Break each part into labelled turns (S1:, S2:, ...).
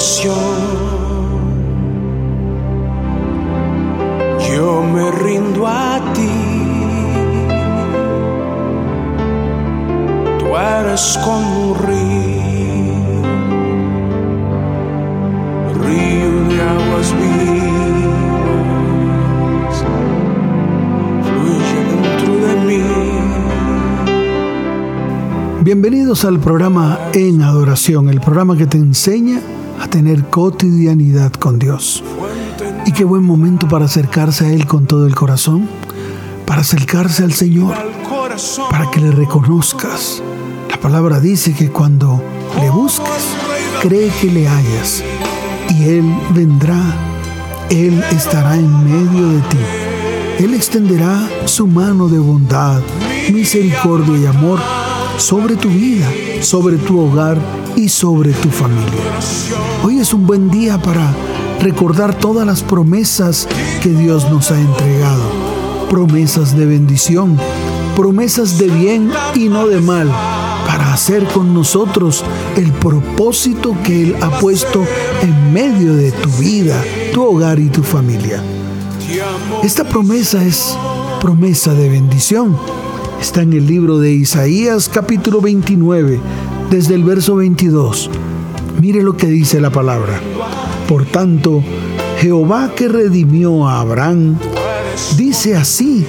S1: adoración. Yo me rindo a ti. Tú eres como un río, río de aguas vivas, fluye dentro de mí.
S2: Bienvenidos al programa En Adoración, el programa que te enseña tener cotidianidad con Dios. Y qué buen momento para acercarse a Él con todo el corazón, para acercarse al Señor, para que le reconozcas. La palabra dice que cuando le busques, cree que le hayas y Él vendrá, Él estará en medio de ti. Él extenderá su mano de bondad, misericordia y amor sobre tu vida, sobre tu hogar y sobre tu familia. Hoy es un buen día para recordar todas las promesas que Dios nos ha entregado. Promesas de bendición, promesas de bien y no de mal, para hacer con nosotros el propósito que Él ha puesto en medio de tu vida, tu hogar y tu familia. Esta promesa es promesa de bendición. Está en el libro de Isaías capítulo 29, desde el verso 22. Mire lo que dice la palabra. Por tanto, Jehová que redimió a Abraham, dice así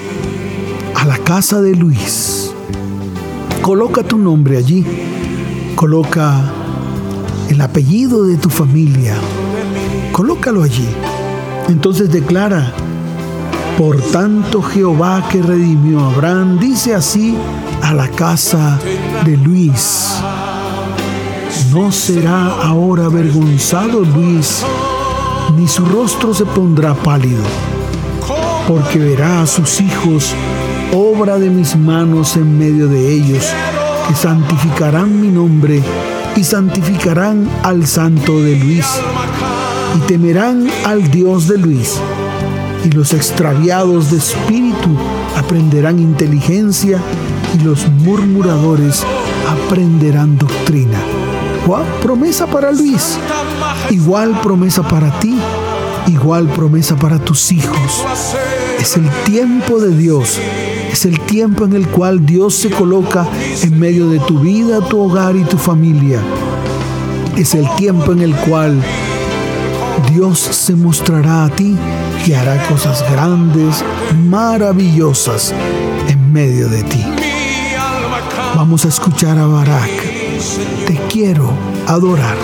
S2: a la casa de Luis. Coloca tu nombre allí. Coloca el apellido de tu familia. Colócalo allí. Entonces declara, por tanto Jehová que redimió a Abraham, dice así a la casa de Luis. No será ahora avergonzado Luis, ni su rostro se pondrá pálido, porque verá a sus hijos, obra de mis manos en medio de ellos, que santificarán mi nombre y santificarán al santo de Luis, y temerán al Dios de Luis. Y los extraviados de espíritu aprenderán inteligencia, y los murmuradores aprenderán doctrina. ¿Cuál promesa para Luis? Igual promesa para ti, igual promesa para tus hijos. Es el tiempo de Dios, es el tiempo en el cual Dios se coloca en medio de tu vida, tu hogar y tu familia. Es el tiempo en el cual Dios se mostrará a ti y hará cosas grandes, maravillosas en medio de ti. Vamos a escuchar a Barak. Te quiero adorar.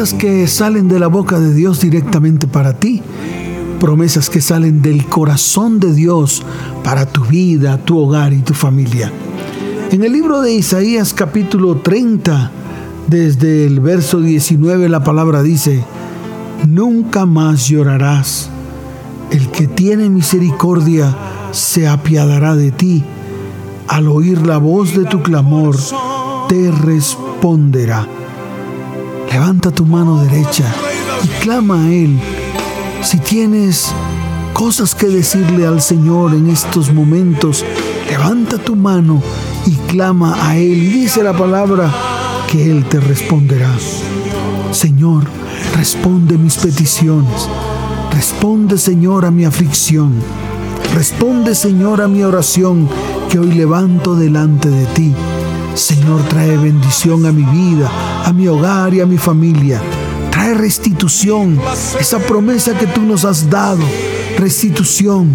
S2: Promesas que salen de la boca de Dios directamente para ti. Promesas que salen del corazón de Dios para tu vida, tu hogar y tu familia. En el libro de Isaías capítulo 30, desde el verso 19, la palabra dice, Nunca más llorarás. El que tiene misericordia se apiadará de ti. Al oír la voz de tu clamor, te responderá. Levanta tu mano derecha y clama a Él. Si tienes cosas que decirle al Señor en estos momentos, levanta tu mano y clama a Él. Y dice la palabra que Él te responderá. Señor, responde mis peticiones. Responde, Señor, a mi aflicción. Responde, Señor, a mi oración que hoy levanto delante de ti. Señor, trae bendición a mi vida, a mi hogar y a mi familia. Trae restitución, esa promesa que tú nos has dado. Restitución,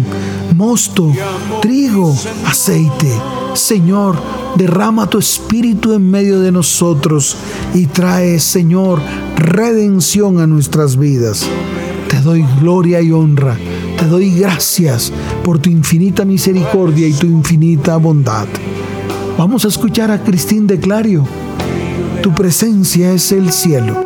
S2: mosto, trigo, aceite. Señor, derrama tu espíritu en medio de nosotros y trae, Señor, redención a nuestras vidas. Te doy gloria y honra. Te doy gracias por tu infinita misericordia y tu infinita bondad. Vamos a escuchar a Cristín de Clario. Tu presencia es el cielo.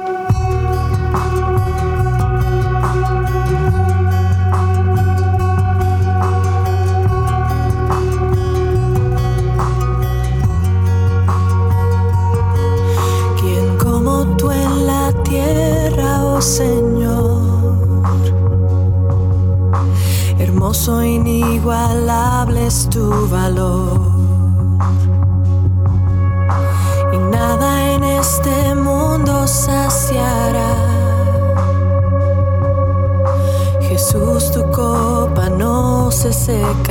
S3: ¿Quién como tú en la tierra, oh Señor? Hermoso, inigualable es tu valor. No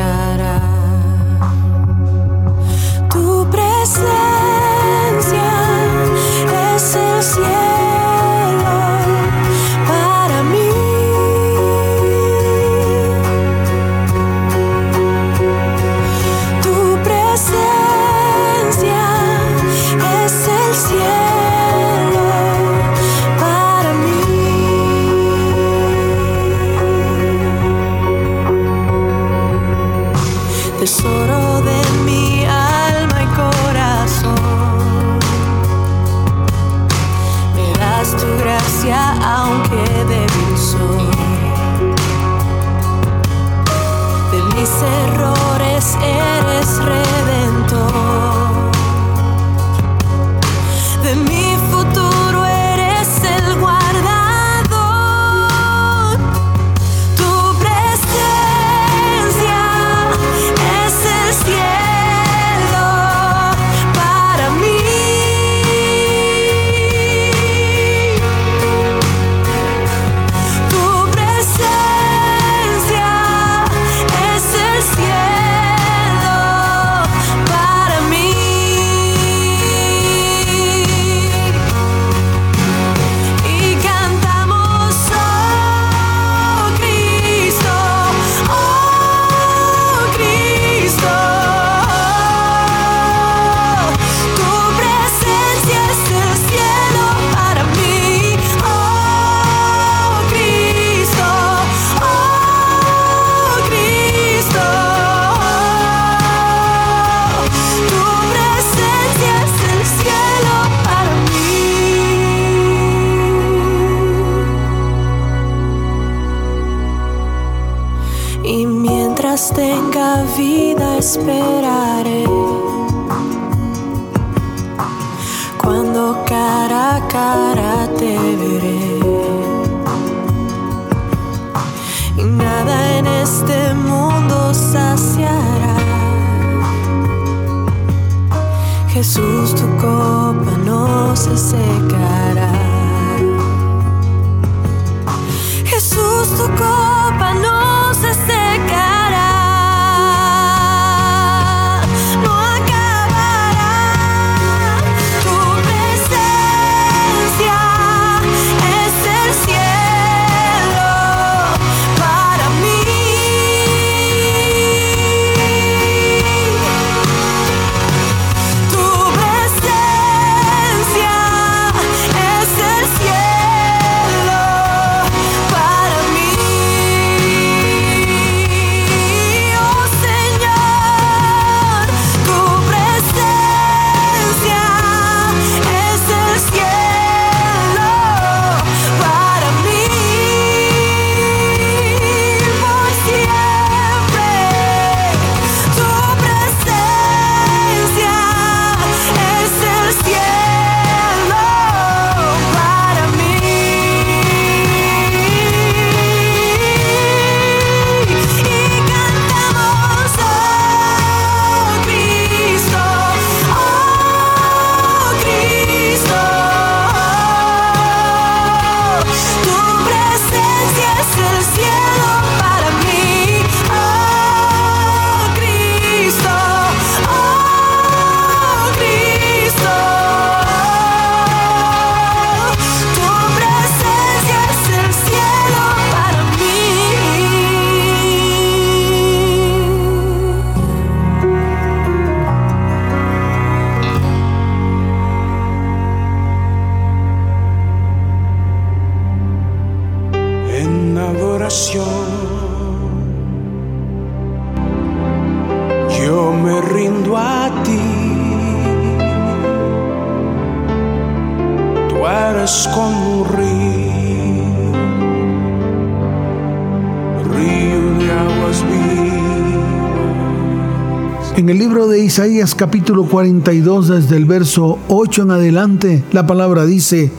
S2: Isaías capítulo 42, desde el verso 8 en adelante, la palabra dice,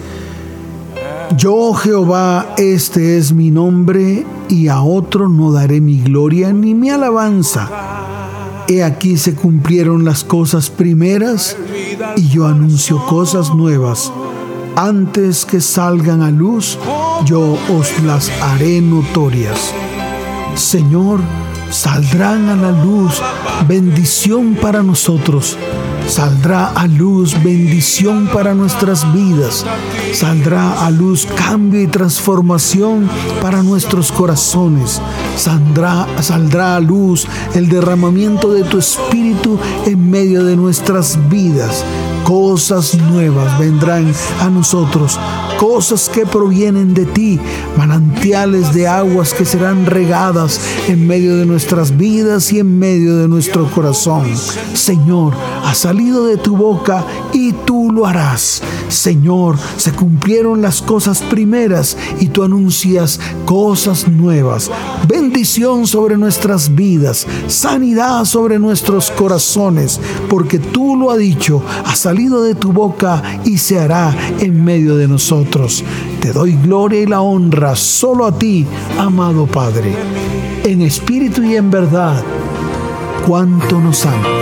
S2: Yo Jehová, este es mi nombre, y a otro no daré mi gloria ni mi alabanza. He aquí se cumplieron las cosas primeras, y yo anuncio cosas nuevas. Antes que salgan a luz, yo os las haré notorias. Señor, saldrán a la luz bendición para nosotros. Saldrá a luz bendición para nuestras vidas. Saldrá a luz cambio y transformación para nuestros corazones. Saldrá, saldrá a luz el derramamiento de tu espíritu en medio de nuestras vidas. Cosas nuevas vendrán a nosotros cosas que provienen de ti, manantiales de aguas que serán regadas en medio de nuestras vidas y en medio de nuestro corazón. Señor, ha salido de tu boca y tú lo harás. Señor, se cumplieron las cosas primeras y tú anuncias cosas nuevas. Bendición sobre nuestras vidas, sanidad sobre nuestros corazones, porque tú lo has dicho, ha salido de tu boca y se hará en medio de nosotros. Te doy gloria y la honra solo a ti, amado Padre, en espíritu y en verdad, cuánto nos ama.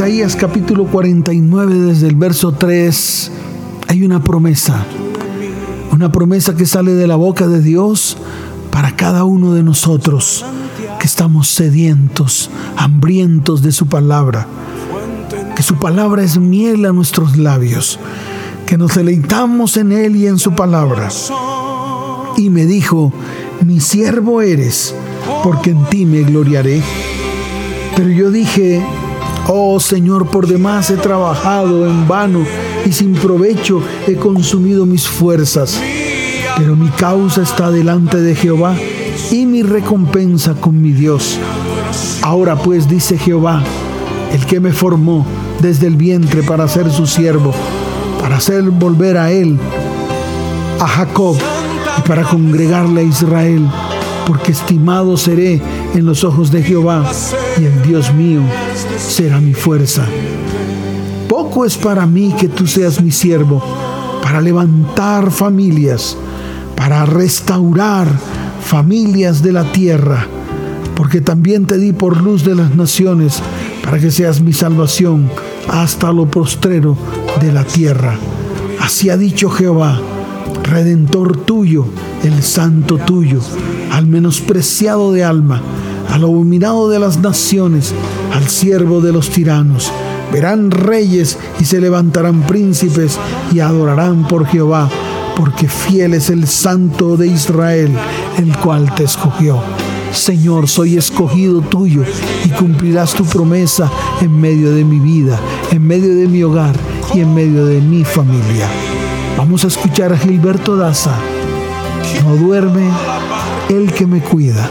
S2: Isaías capítulo 49 desde el verso 3 hay una promesa. Una promesa que sale de la boca de Dios para cada uno de nosotros que estamos sedientos, hambrientos de su palabra. Que su palabra es miel a nuestros labios. Que nos deleitamos en él y en su palabra. Y me dijo, mi siervo eres, porque en ti me gloriaré. Pero yo dije, oh Señor, por demás he trabajado en vano y sin provecho he consumido mis fuerzas. Pero mi causa está delante de Jehová y mi recompensa con mi Dios. Ahora pues dice Jehová, el que me formó desde el vientre para ser su siervo, para hacer volver a él, a Jacob, y para congregarle a Israel, porque estimado seré en los ojos de Jehová, y el Dios mío será mi fuerza. Poco es para mí que tú seas mi siervo, para levantar familias, para restaurar familias de la tierra, porque también te di por luz de las naciones, para que seas mi salvación hasta lo postrero de la tierra. Así ha dicho Jehová, redentor tuyo, el santo tuyo, al menospreciado de alma, al abominado de las naciones, al siervo de los tiranos. Verán reyes y se levantarán príncipes y adorarán por Jehová, porque fiel es el santo de Israel, el cual te escogió. Señor, soy escogido tuyo y cumplirás tu promesa en medio de mi vida, en medio de mi hogar y en medio de mi familia. Vamos a escuchar a Gilberto Daza. No duerme el que me cuida.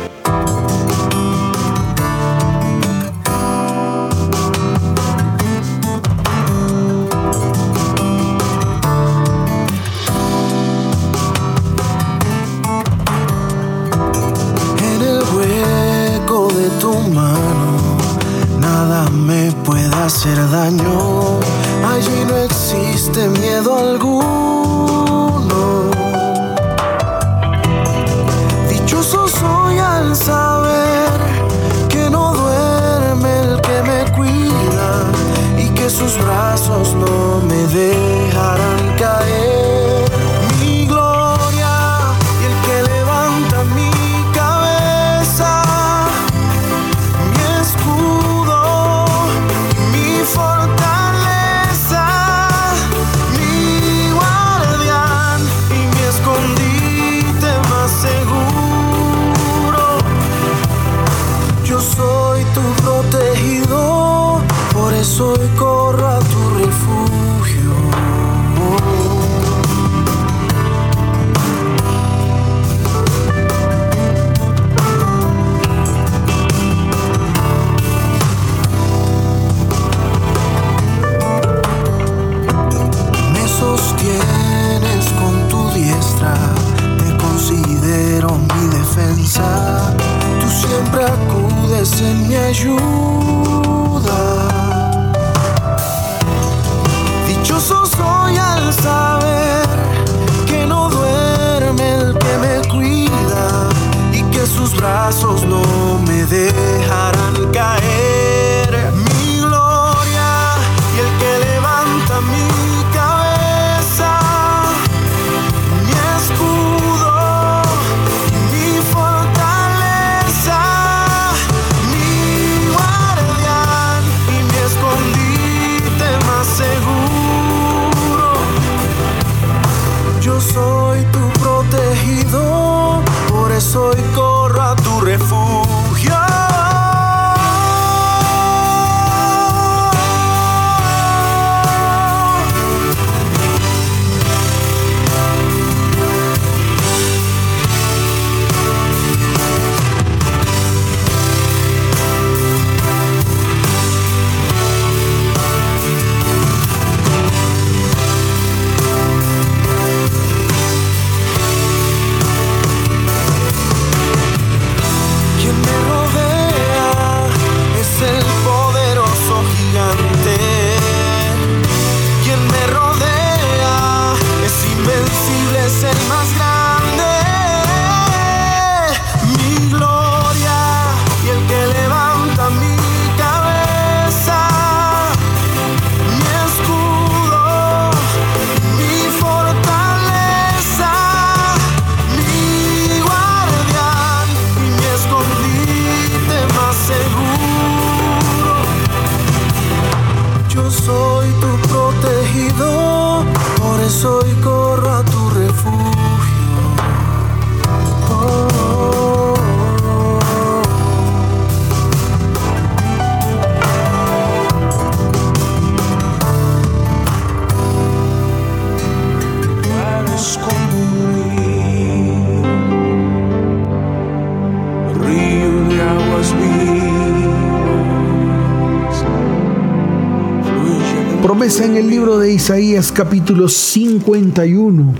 S2: Libro de Isaías capítulo 51.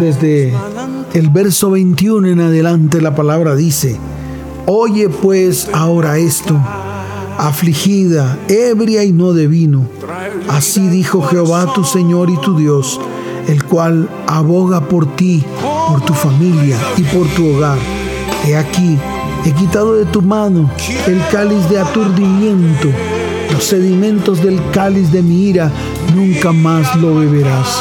S2: Desde el verso 21 en adelante la palabra dice, Oye pues ahora esto, afligida, ebria y no de vino. Así dijo Jehová tu Señor y tu Dios, el cual aboga por ti, por tu familia y por tu hogar. He aquí, he quitado de tu mano el cáliz de aturdimiento, los sedimentos del cáliz de mi ira, nunca más lo beberás.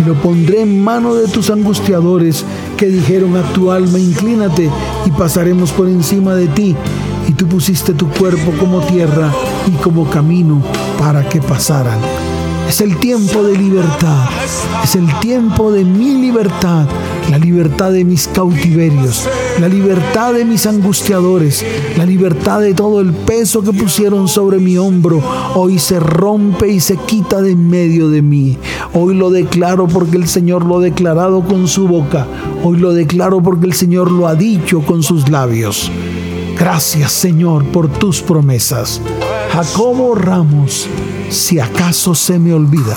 S2: Y lo pondré en mano de tus angustiadores que dijeron a tu alma, inclínate y pasaremos por encima de ti. Y tú pusiste tu cuerpo como tierra y como camino para que pasaran. Es el tiempo de libertad. Es el tiempo de mi libertad. La libertad de mis cautiverios. La libertad de mis angustiadores. La libertad de todo el peso que pusieron sobre mi hombro. Hoy se rompe y se quita de en medio de mí. Hoy lo declaro porque el Señor lo ha declarado con su boca. Hoy lo declaro porque el Señor lo ha dicho con sus labios. Gracias Señor por tus promesas. Jacobo Ramos si acaso se me olvida.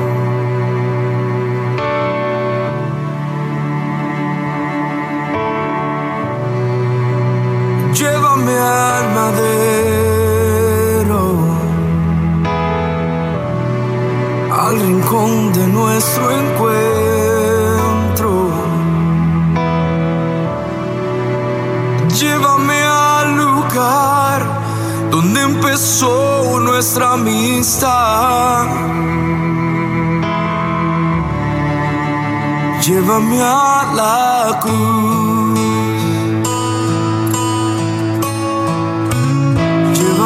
S1: Al madero, al rincón de nuestro encuentro. Llévame al lugar donde empezó nuestra amistad. Llévame a la cruz.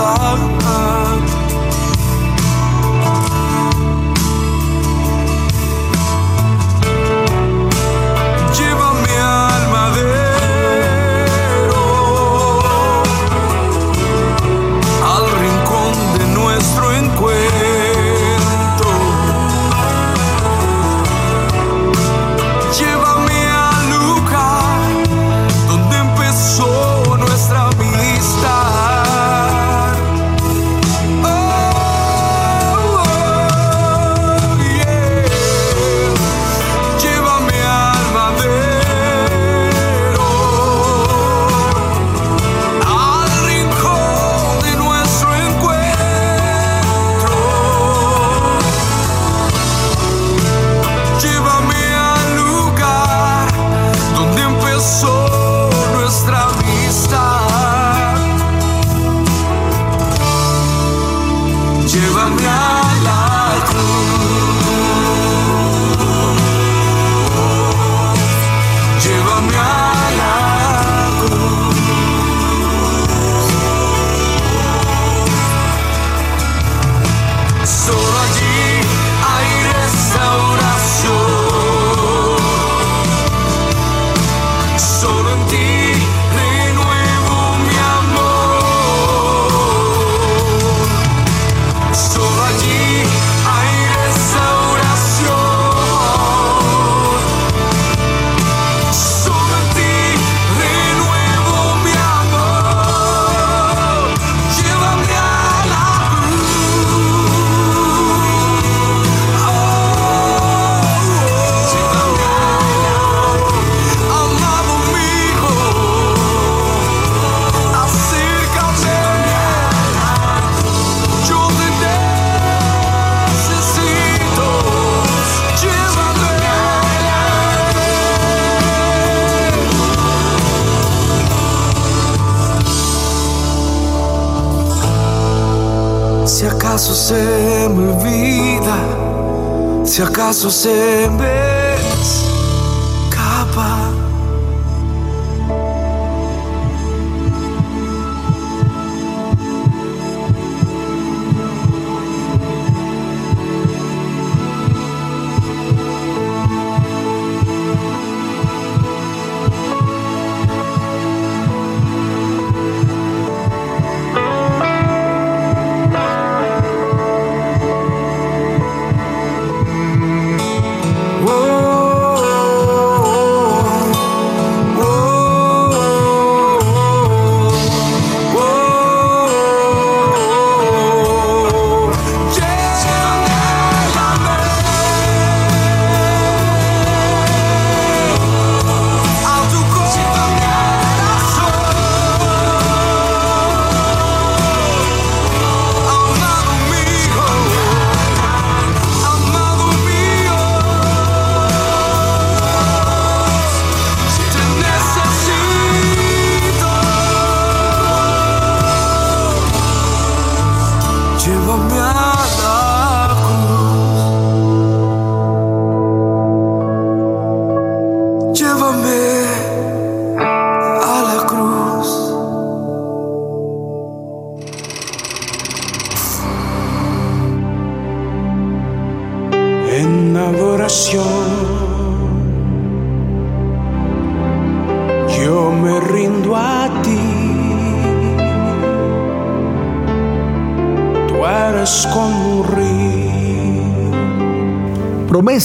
S4: se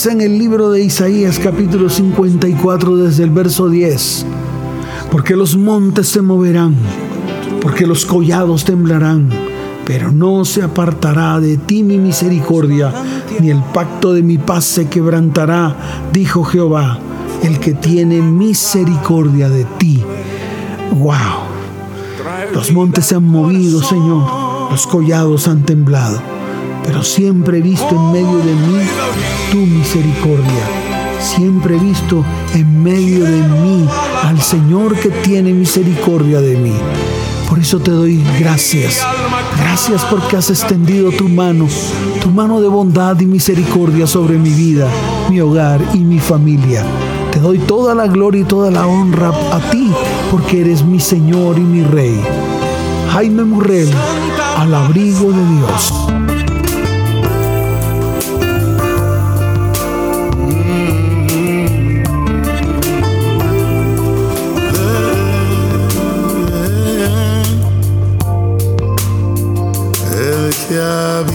S2: en el libro de Isaías capítulo 54 desde el verso 10. Porque los montes se moverán, porque los collados temblarán, pero no se apartará de ti mi misericordia, ni el pacto de mi paz se quebrantará, dijo Jehová, el que tiene misericordia de ti. ¡Wow! Los montes se han movido, Señor, los collados han temblado, pero siempre he visto en medio de mí tu misericordia. Siempre he visto en medio de mí al Señor que tiene misericordia de mí. Por eso te doy gracias. Gracias porque has extendido tu mano, tu mano de bondad y misericordia sobre mi vida, mi hogar y mi familia. Te doy toda la gloria y toda la honra a ti porque eres mi Señor y mi Rey. Jaime Murrell, al abrigo de Dios.
S4: Nombre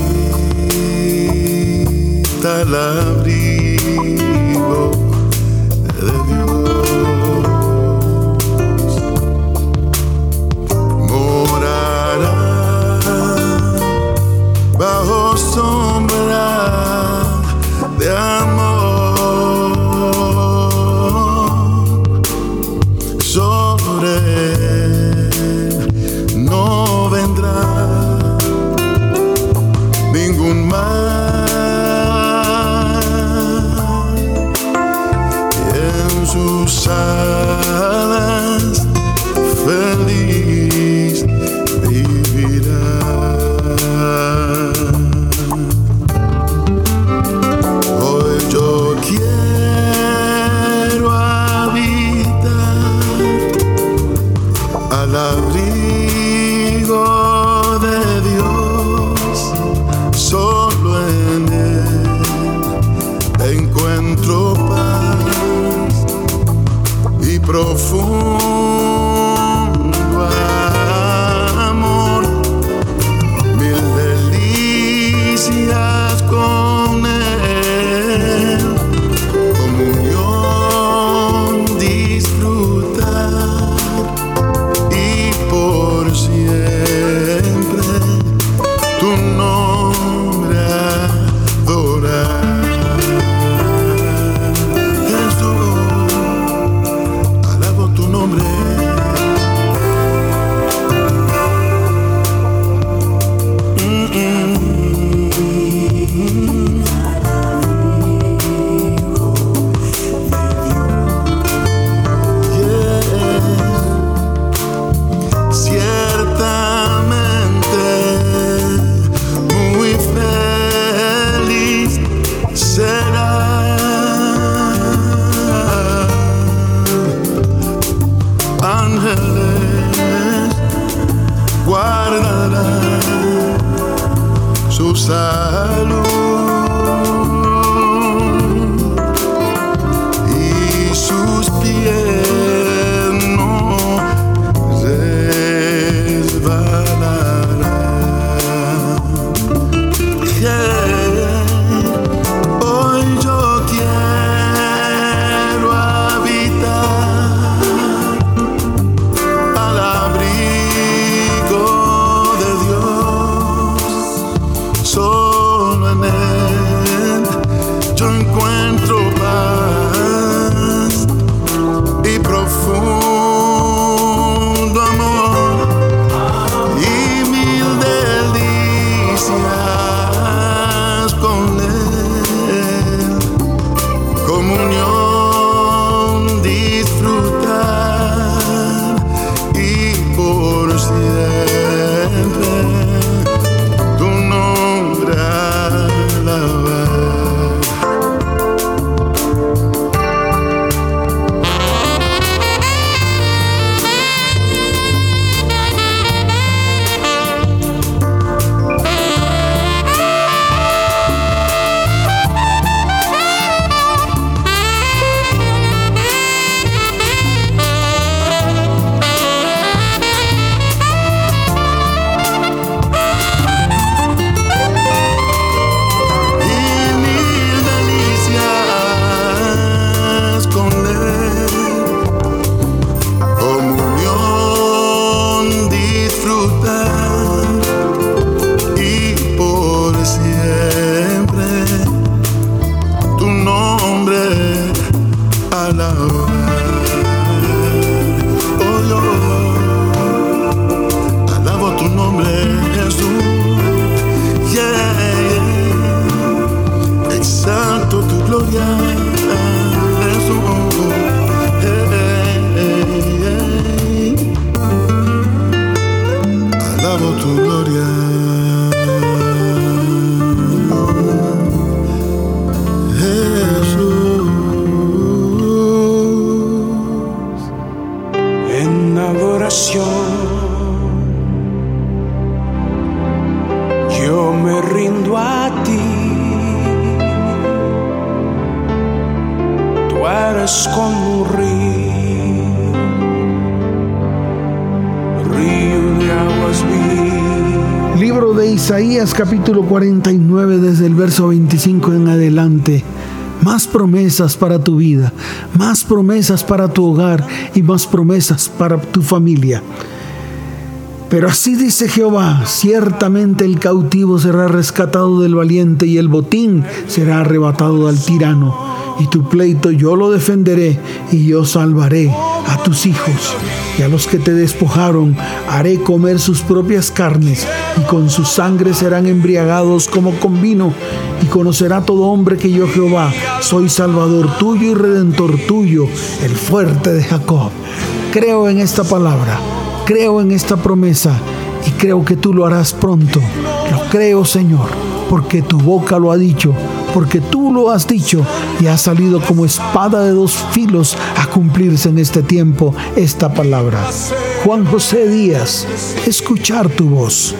S2: capítulo 49 desde el verso 25 en adelante. Más promesas para tu vida, más promesas para tu hogar y más promesas para tu familia. Pero así dice Jehová, ciertamente el cautivo será rescatado del valiente y el botín será arrebatado al tirano. Y tu pleito yo lo defenderé y yo salvaré a tus hijos y a los que te despojaron haré comer sus propias carnes y con su sangre serán embriagados como con vino y conocerá todo hombre que yo Jehová soy salvador tuyo y redentor tuyo, el fuerte de Jacob. Creo en esta palabra, creo en esta promesa y creo que tú lo harás pronto. Lo creo, Señor, porque tu boca lo ha dicho porque tú lo has dicho y ha salido como espada de dos filos a cumplirse en este tiempo esta palabra. Juan José Díaz, escuchar tu voz.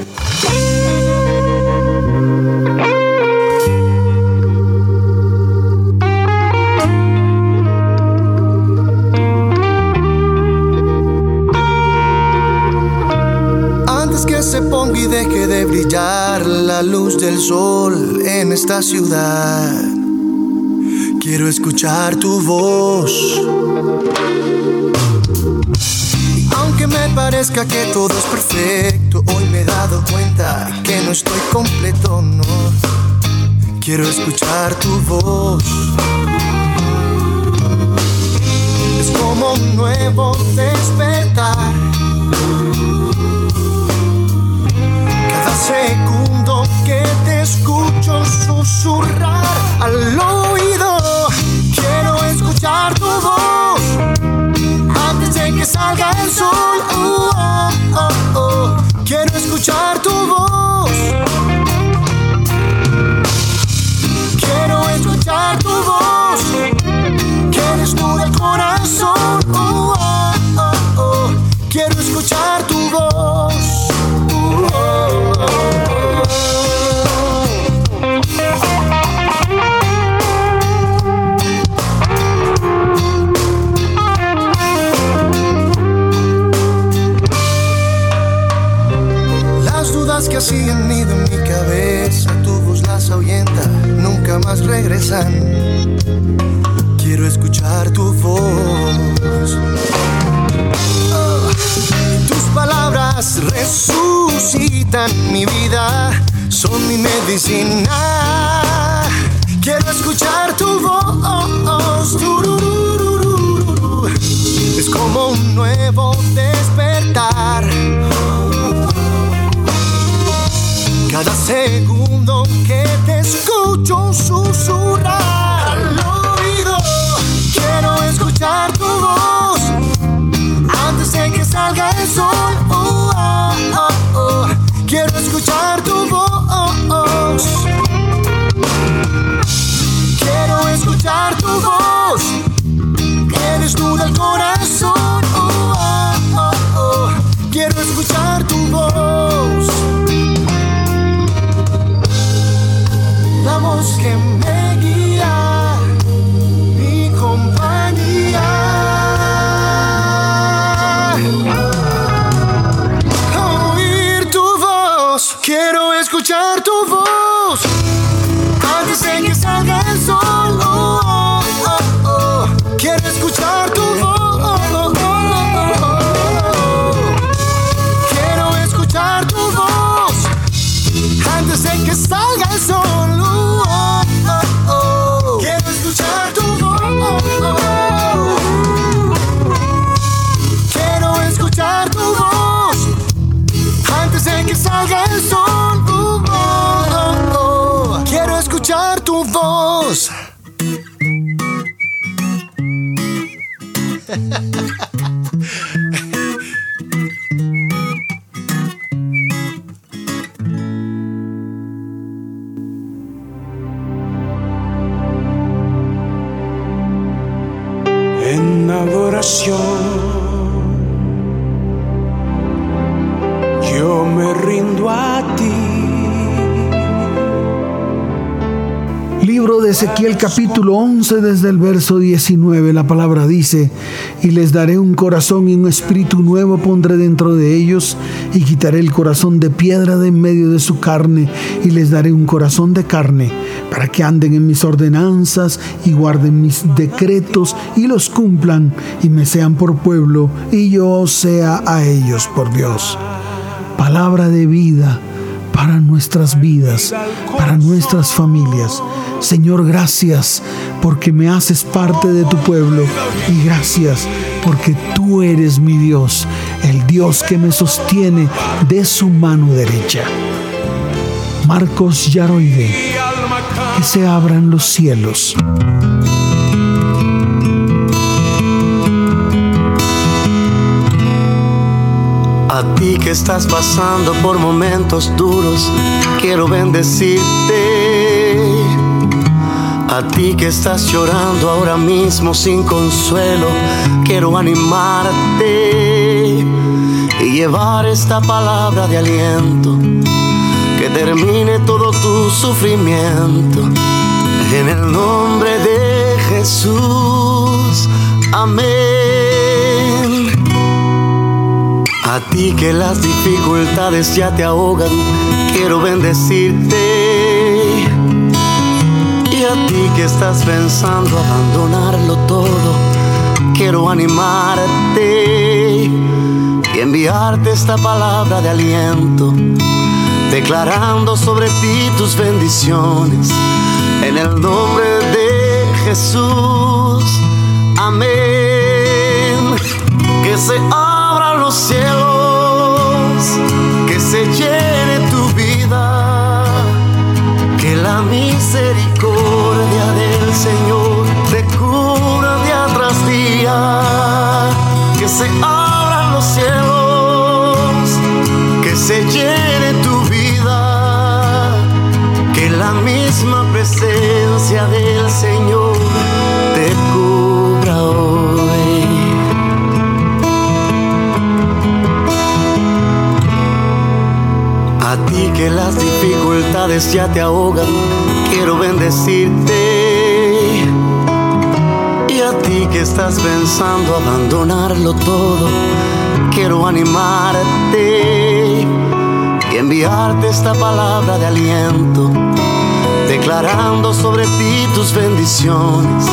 S1: Y deje de brillar la luz del sol en esta ciudad. Quiero escuchar tu voz. aunque me parezca que todo es perfecto, hoy me he dado cuenta que no estoy completo, no. Quiero escuchar tu voz. Es como un nuevo despertar segundo que te escucho susurrar al oído, quiero escuchar tu voz antes de que salga el sol. Oh, quiero escuchar tu voz. Quiero escuchar tu voz que desnuda el corazón. Que así han ido en mi cabeza, tu voz las ahuyenta, nunca más regresan. Quiero escuchar tu voz. Tus palabras resucitan mi vida, son mi medicina. Quiero escuchar tu voz. Es como un nuevo despertar cada segundo que te escucho susurrar al oído, quiero escuchar tu voz antes de que salga el sol. Oh, oh, quiero escuchar tu voz. Quiero escuchar tu voz que desnuda el corazón.
S2: Ezequiel capítulo 11 desde el verso 19 la palabra dice, y les daré un corazón y un espíritu nuevo pondré dentro de ellos y quitaré el corazón de piedra de en medio de su carne y les daré un corazón de carne para que anden en mis ordenanzas y guarden mis decretos y los cumplan y me sean por pueblo y yo sea a ellos por Dios. Palabra de vida para nuestras vidas, para nuestras familias. Señor, gracias porque me haces parte de tu pueblo y gracias porque tú eres mi Dios, el Dios que me sostiene de su mano derecha. Marcos Yaroide, que se abran los cielos.
S5: Ti que estás pasando por momentos duros, quiero bendecirte. A ti que estás llorando ahora mismo sin consuelo, quiero animarte y llevar esta palabra de aliento que termine todo tu sufrimiento. En el nombre de Jesús, amén. A ti que las dificultades ya te ahogan, quiero bendecirte. Y a ti que estás pensando abandonarlo todo, quiero animarte y enviarte esta palabra de aliento, declarando sobre ti tus bendiciones. En el nombre de Jesús, amén. Que se los cielos, que se llene tu vida, que la misericordia del Señor te cura día tras día, que se abran los cielos, que se llene tu vida, que la misma presencia del Señor que las dificultades ya te ahogan, quiero bendecirte. Y a ti que estás pensando abandonarlo todo, quiero animarte y enviarte esta palabra de aliento, declarando sobre ti tus bendiciones.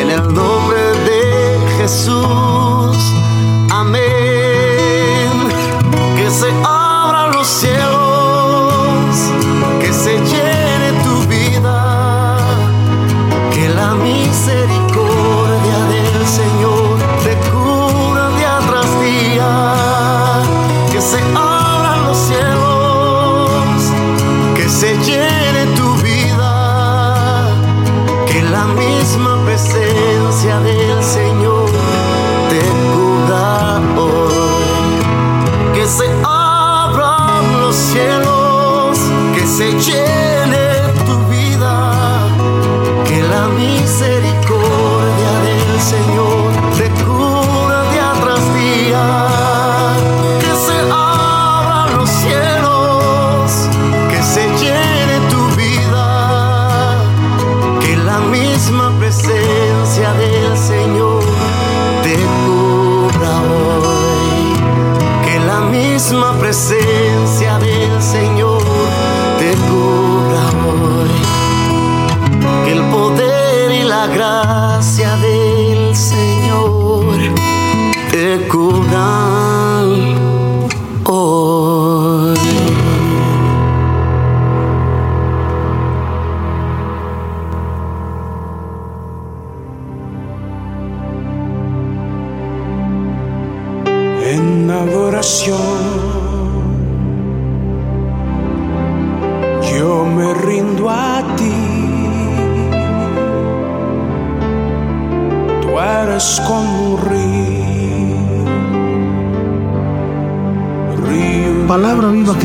S5: En el nombre de Jesús, amén. Que se abran los cielos, presencia del Señor te cubra hoy, que el poder y la gracia del Señor te cubran hoy.
S6: en adoración.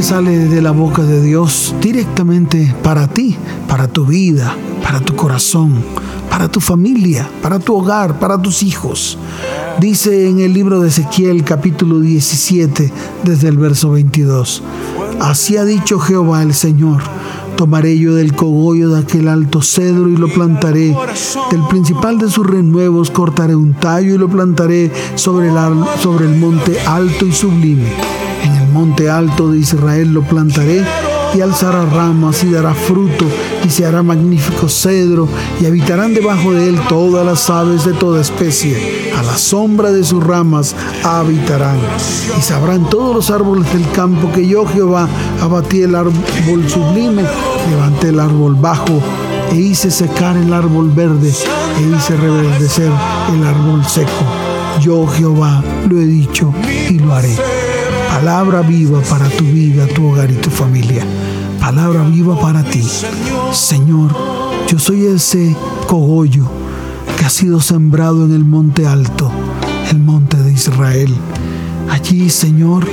S4: Sale de la boca de Dios directamente para ti, para tu vida, para tu corazón, para tu familia, para tu hogar, para tus hijos. Dice en el libro de Ezequiel capítulo 17 desde el verso 22. Así ha dicho Jehová el Señor Tomaré yo del cogollo de aquel alto cedro y lo plantaré. Del principal de sus renuevos cortaré un tallo y lo plantaré sobre el, sobre el monte alto y sublime. Monte alto de Israel lo plantaré y alzará ramas y dará fruto y se hará magnífico cedro y habitarán debajo de él todas las aves de toda especie. A la sombra de sus ramas habitarán y sabrán todos los árboles del campo que yo Jehová abatí el árbol sublime, levanté el árbol bajo e hice secar el árbol verde e hice reverdecer el árbol seco. Yo Jehová lo he dicho y lo haré palabra viva para tu vida, tu hogar y tu familia. Palabra viva para ti. Señor, yo soy ese cogollo que ha sido sembrado en el monte alto, el monte de Israel. Allí, Señor,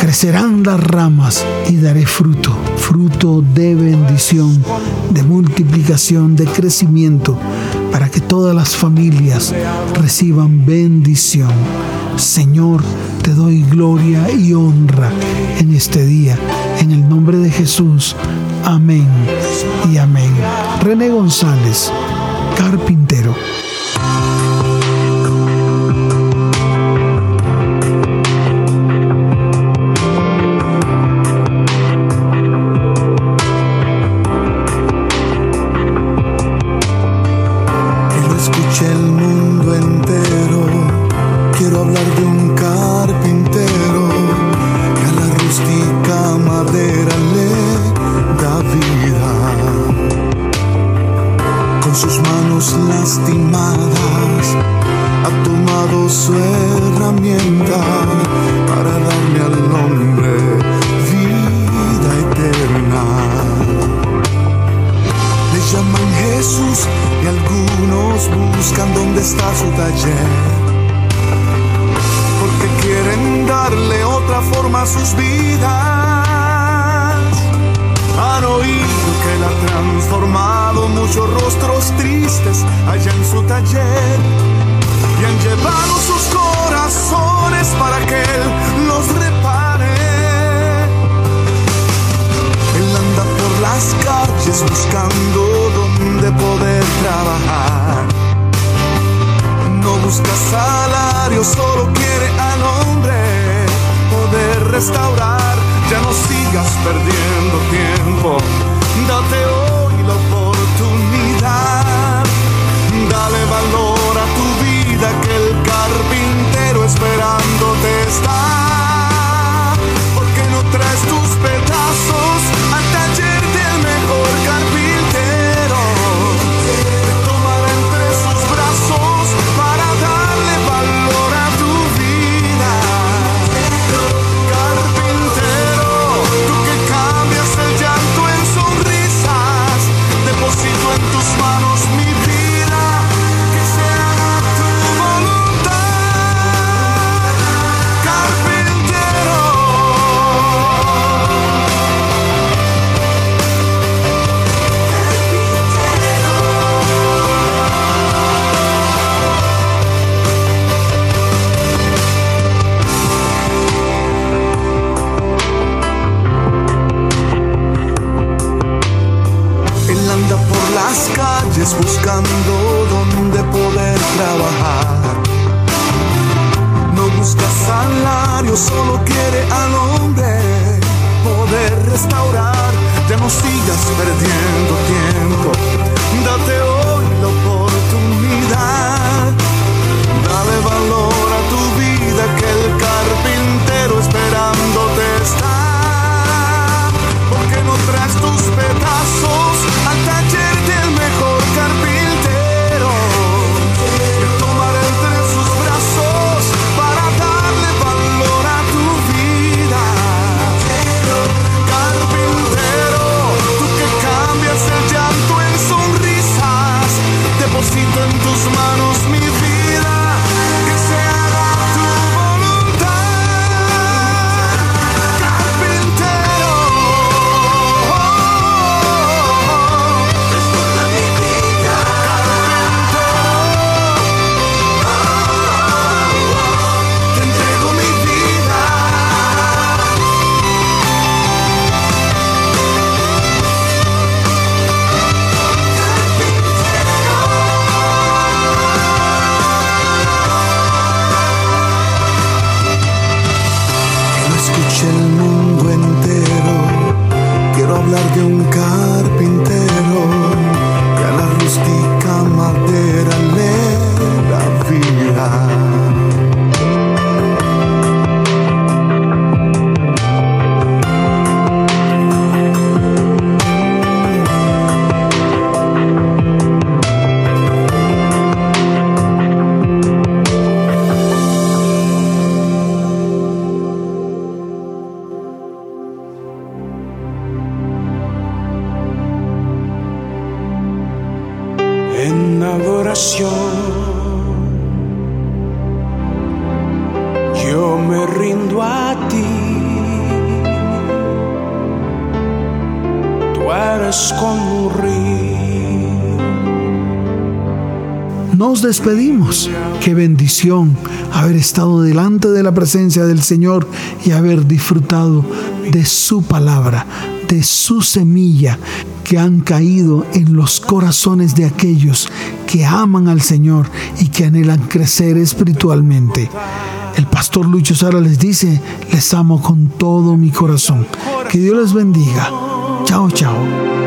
S4: crecerán las ramas y daré fruto, fruto de bendición, de multiplicación, de crecimiento, para que todas las familias reciban bendición. Señor, te doy gloria y honra en este día. En el nombre de Jesús. Amén y amén. René González, carpintero.
S2: Despedimos. Qué bendición haber estado delante de la presencia del Señor y haber disfrutado de su palabra, de su semilla que han caído en los corazones de aquellos que aman al Señor y que anhelan crecer espiritualmente. El pastor Lucho Sara les dice, les amo con todo mi corazón. Que Dios les bendiga. Chao, chao.